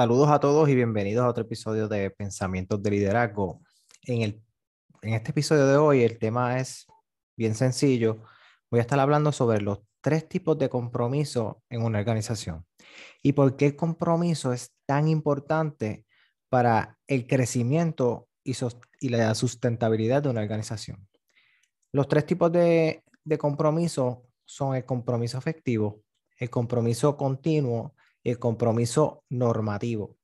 Saludos a todos y bienvenidos a otro episodio de Pensamientos de Liderazgo. En, el, en este episodio de hoy el tema es bien sencillo. Voy a estar hablando sobre los tres tipos de compromiso en una organización y por qué el compromiso es tan importante para el crecimiento y, y la sustentabilidad de una organización. Los tres tipos de, de compromiso son el compromiso efectivo, el compromiso continuo el compromiso normativo.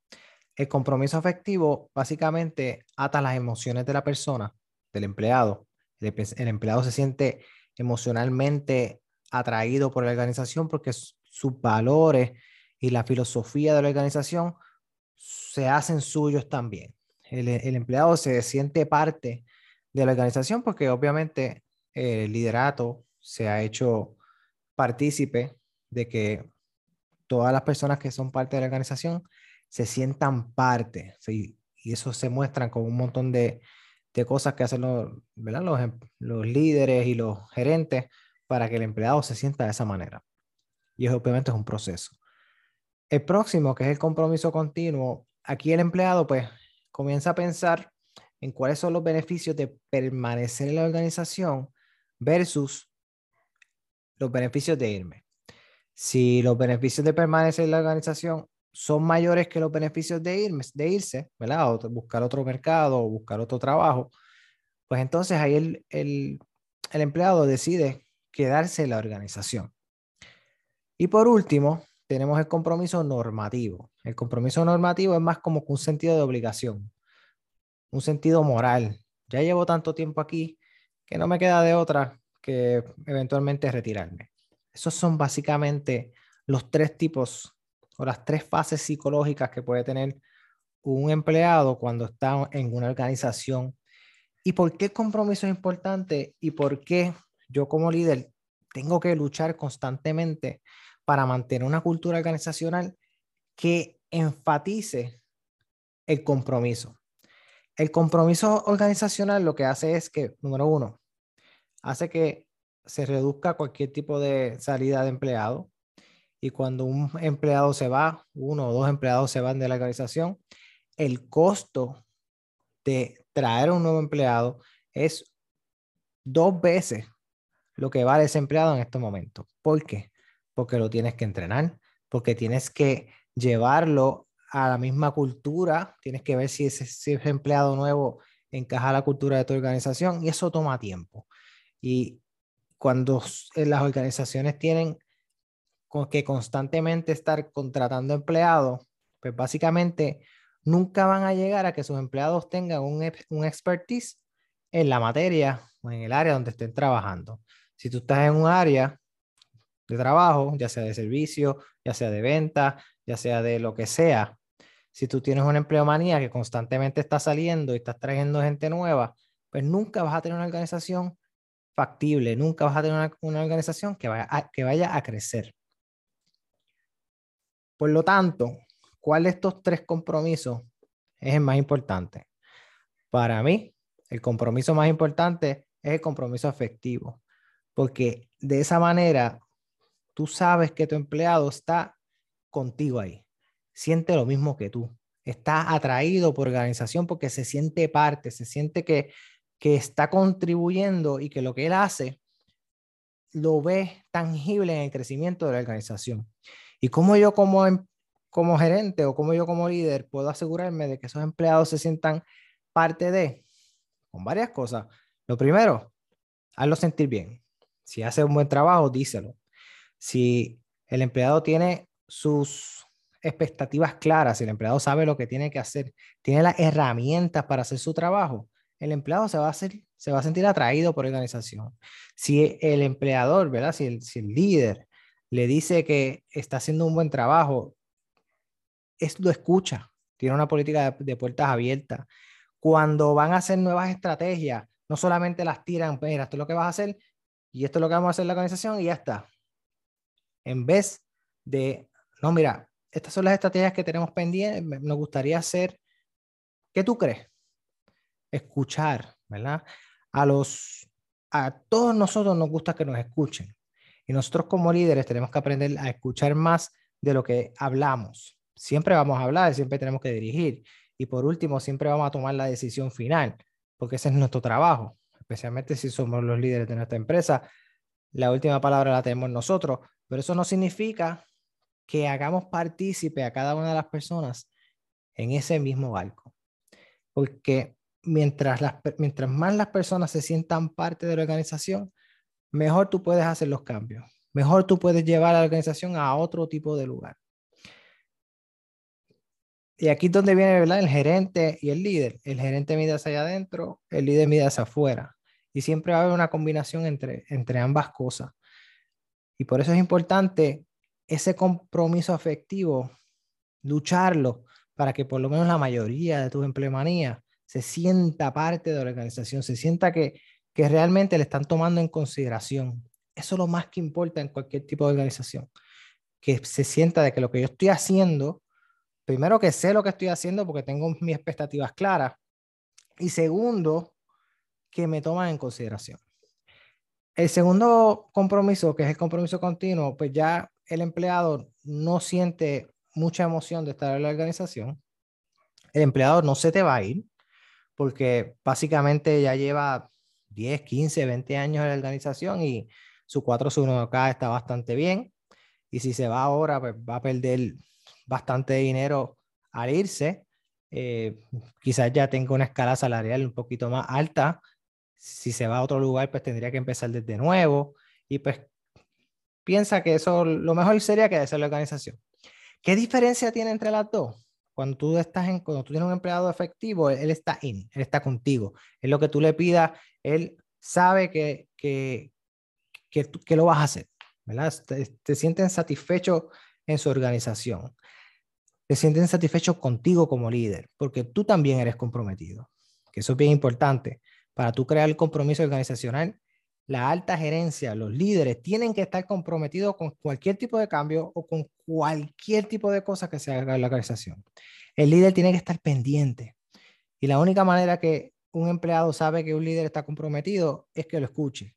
El compromiso afectivo básicamente ata las emociones de la persona, del empleado. El, empleado se siente emocionalmente atraído por la organización porque sus valores y la filosofía de la organización se hacen suyos también. El, el empleado se siente parte de la organización porque obviamente el liderato se ha hecho partícipe de que todas las personas que son parte de la organización se sientan parte. Y eso se muestra con un montón de, de cosas que hacen los. Los, em, los, líderes y los gerentes para que el empleado se sienta de esa manera. Y eso obviamente es un proceso. El próximo, que es el compromiso continuo, aquí el empleado pues comienza a pensar en cuáles son los beneficios de permanecer en la organización versus los beneficios de irme si los beneficios de permanecer en la organización son mayores que los beneficios de, irme, de irse, ¿verdad? O buscar otro mercado o buscar otro trabajo, pues entonces ahí el, el, el empleado decide quedarse en la organización. Y por último, tenemos el compromiso normativo. El compromiso normativo es más como un sentido de obligación, un sentido moral. Ya llevo tanto tiempo aquí que no me queda de otra que eventualmente retirarme. Esos son básicamente los tres tipos o las tres fases psicológicas que puede tener un empleado cuando está en una organización. ¿Y por qué el compromiso es importante? ¿Y por qué yo como líder tengo que luchar constantemente para mantener una cultura organizacional que enfatice el compromiso? El compromiso organizacional lo que hace es que, número uno, hace que se reduzca cualquier tipo de salida de empleado. Y cuando un empleado se va, uno o dos empleados se van de la organización, el costo de traer un nuevo empleado es dos veces lo que vale ese empleado en este momento. ¿Por qué? Porque lo tienes que entrenar, porque tienes que llevarlo a la misma cultura, tienes que ver si ese, si ese empleado nuevo encaja a la cultura de tu organización y eso toma tiempo. Y cuando eh, las organizaciones tienen que constantemente estar contratando empleados, pues básicamente nunca van a llegar a que sus empleados tengan un, expertise en la materia o en el área donde estén trabajando. Si tú estás en un área de trabajo, ya sea de servicio, ya sea de venta, ya sea de lo que sea, si tú tienes una empleomanía que constantemente está saliendo y estás trayendo gente nueva, pues nunca vas a tener una organización factible, nunca vas a tener una, organización que vaya, a, que vaya a crecer. Por lo tanto, ¿cuál de estos tres compromisos es el más importante? Para mí, el compromiso más importante es el compromiso afectivo, porque de esa manera tú sabes que tu empleado está contigo ahí, siente lo mismo que tú, está atraído por organización porque se siente parte, se siente que que está contribuyendo y que lo que él hace lo ve tangible en el crecimiento de la organización. Y cómo yo como, em, como gerente o como yo como líder puedo asegurarme de que esos empleados se sientan parte de, con varias cosas. Lo primero, hazlo sentir bien. Si hace un buen trabajo, díselo. Si el empleado tiene sus expectativas claras, si el empleado sabe lo que tiene que hacer, tiene las herramientas para hacer su trabajo, el empleado se va a, sentir atraído por la organización. Si el empleador, ¿verdad? Si el, si el líder le dice que está haciendo un buen trabajo, es, lo escucha, tiene una política de, puertas abiertas. Cuando van a hacer nuevas estrategias, no solamente las tiran, mira, esto es lo que vas a hacer y esto es lo que vamos a hacer en la organización y ya está. En vez de, no, mira, estas son las estrategias que tenemos pendientes, nos gustaría hacer, ¿qué tú crees? Escuchar, ¿verdad? A los, a todos nosotros nos gusta que nos escuchen. Y nosotros como líderes tenemos que aprender a escuchar más de lo que hablamos. siempre vamos a hablar, siempre tenemos que dirigir. Y por último, siempre vamos a tomar la decisión final, porque ese es nuestro trabajo, especialmente si somos los líderes de nuestra empresa. La última palabra la tenemos nosotros, pero eso no significa que hagamos partícipe a cada una de las personas en ese mismo barco. Porque mientras, las, mientras más las personas se sientan parte de la organización, mejor tú puedes hacer los cambios. Mejor tú puedes llevar a la organización a otro tipo de lugar. Y aquí es donde viene ¿verdad? el gerente y el líder. El gerente mide hacia adentro, el líder mide hacia afuera. Y siempre va a haber una combinación entre, entre ambas cosas. Y por eso es importante ese compromiso afectivo, lucharlo para que por lo menos la mayoría de tus empleomanías se sienta parte de la organización, se sienta que, que realmente le están tomando en consideración. Eso es lo más que importa en cualquier tipo de organización. Que se sienta de que lo que yo estoy haciendo, primero que sé lo que estoy haciendo porque tengo mis expectativas claras. Y segundo, que me toman en consideración. El segundo compromiso, que es el compromiso continuo, pues ya el empleado no siente mucha emoción de estar en la organización. El empleado no se te va a ir porque básicamente ya lleva 10, 15, 20 años en la organización y su 401k está bastante bien. Y si se va ahora, pues va a perder bastante dinero al irse. Eh, quizás ya tenga una escala salarial un poquito más alta. Si se va a otro lugar, pues tendría que empezar desde nuevo. Y pues piensa que eso lo mejor sería que hacer la organización. ¿Qué diferencia tiene entre las dos? Cuando tú estás en, cuando tú tienes un empleado efectivo, él, está in, él está contigo. Es lo que tú le pidas, él sabe que, que, que, que lo vas a hacer, ¿verdad? Te, te sienten satisfechos en su organización. Te sienten satisfechos contigo como líder, porque tú también eres comprometido. Que eso es bien importante. Para tú crear el compromiso organizacional, la alta gerencia, los líderes, tienen que estar comprometidos con cualquier tipo de cambio o con cualquier tipo de cosa que se haga en la organización. El líder tiene que estar pendiente. Y la única manera que un empleado sabe que un líder está comprometido es que lo escuche.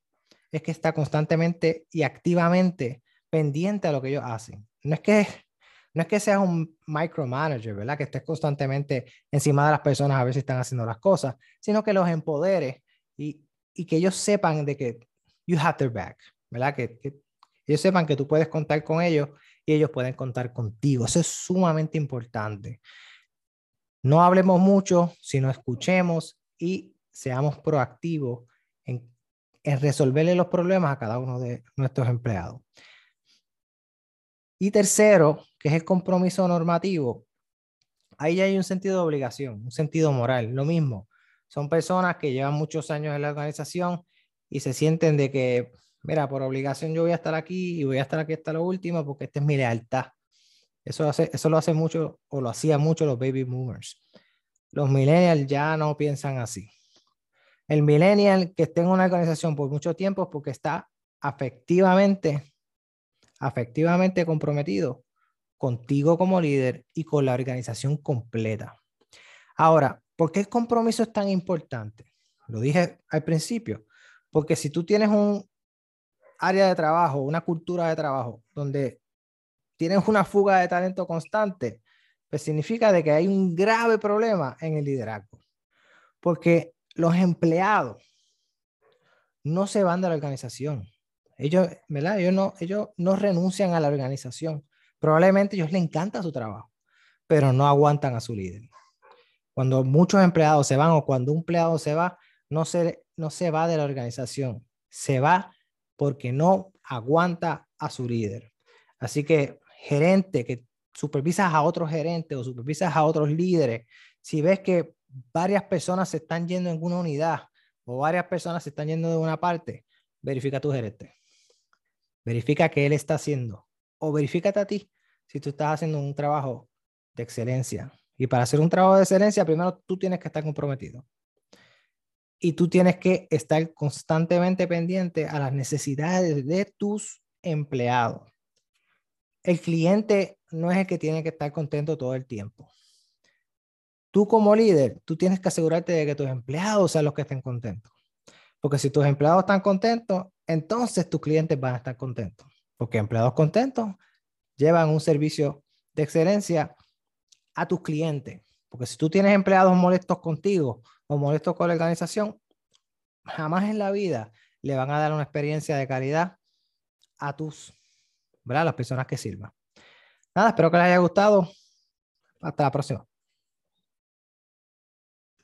Es que está constantemente y activamente pendiente a lo que ellos hacen. No es que, no es que seas un micromanager, ¿verdad? Que estés constantemente encima de las personas a ver si están haciendo las cosas, sino que los empodere y y que ellos sepan de que you have their back, ¿verdad? Que, ellos sepan que tú puedes contar con ellos y ellos pueden contar contigo. Eso es sumamente importante. No hablemos mucho, sino escuchemos y seamos proactivos en, resolverle los problemas a cada uno de nuestros empleados. Y tercero, que es el compromiso normativo. Ahí ya hay un sentido de obligación, un sentido moral. Lo mismo, son personas que llevan muchos años en la organización y se sienten de que, mira, por obligación yo voy a estar aquí y voy a estar aquí hasta lo último porque esta es mi lealtad. Eso, hace, eso lo hace mucho o lo hacía mucho los baby boomers. Los millennials ya no piensan así. El millennial que esté en una organización por mucho tiempo es porque está afectivamente, afectivamente comprometido contigo como líder y con la organización completa. Ahora, ¿Por qué el compromiso es tan importante? Lo dije al principio, porque si tú tienes un área de trabajo, una cultura de trabajo donde tienes una fuga de talento constante, pues significa de que hay un grave problema en el liderazgo. Porque los empleados no se van de la organización. Ellos, ¿verdad? Ellos no, ellos no renuncian a la organización. Probablemente a ellos les encanta su trabajo, pero no aguantan a su líder. Cuando muchos empleados se van o cuando un empleado se va, no se, no se va de la organización, se va porque no aguanta a su líder. Así que gerente que supervisas a otros gerentes o supervisas a otros líderes, si ves que varias personas se están yendo en una unidad o varias personas se están yendo de una parte, verifica a tu gerente. Verifica qué él está haciendo o verifícate a ti si tú estás haciendo un trabajo de excelencia. Y para hacer un trabajo de excelencia, primero tú tienes que estar comprometido. Y tú tienes que estar constantemente pendiente a las necesidades de tus empleados. El cliente no es el que tiene que estar contento todo el tiempo. Tú como líder, tú tienes que asegurarte de que tus empleados sean los que estén contentos. Porque si tus empleados están contentos, entonces tus clientes van a estar contentos. Porque empleados contentos llevan un servicio de excelencia a tus clientes. Porque si tú tienes empleados molestos contigo o molestos con la organización, jamás en la vida le van a dar una experiencia de calidad a tus, ¿verdad? Las personas que sirvan. Nada, espero que les haya gustado. Hasta la próxima.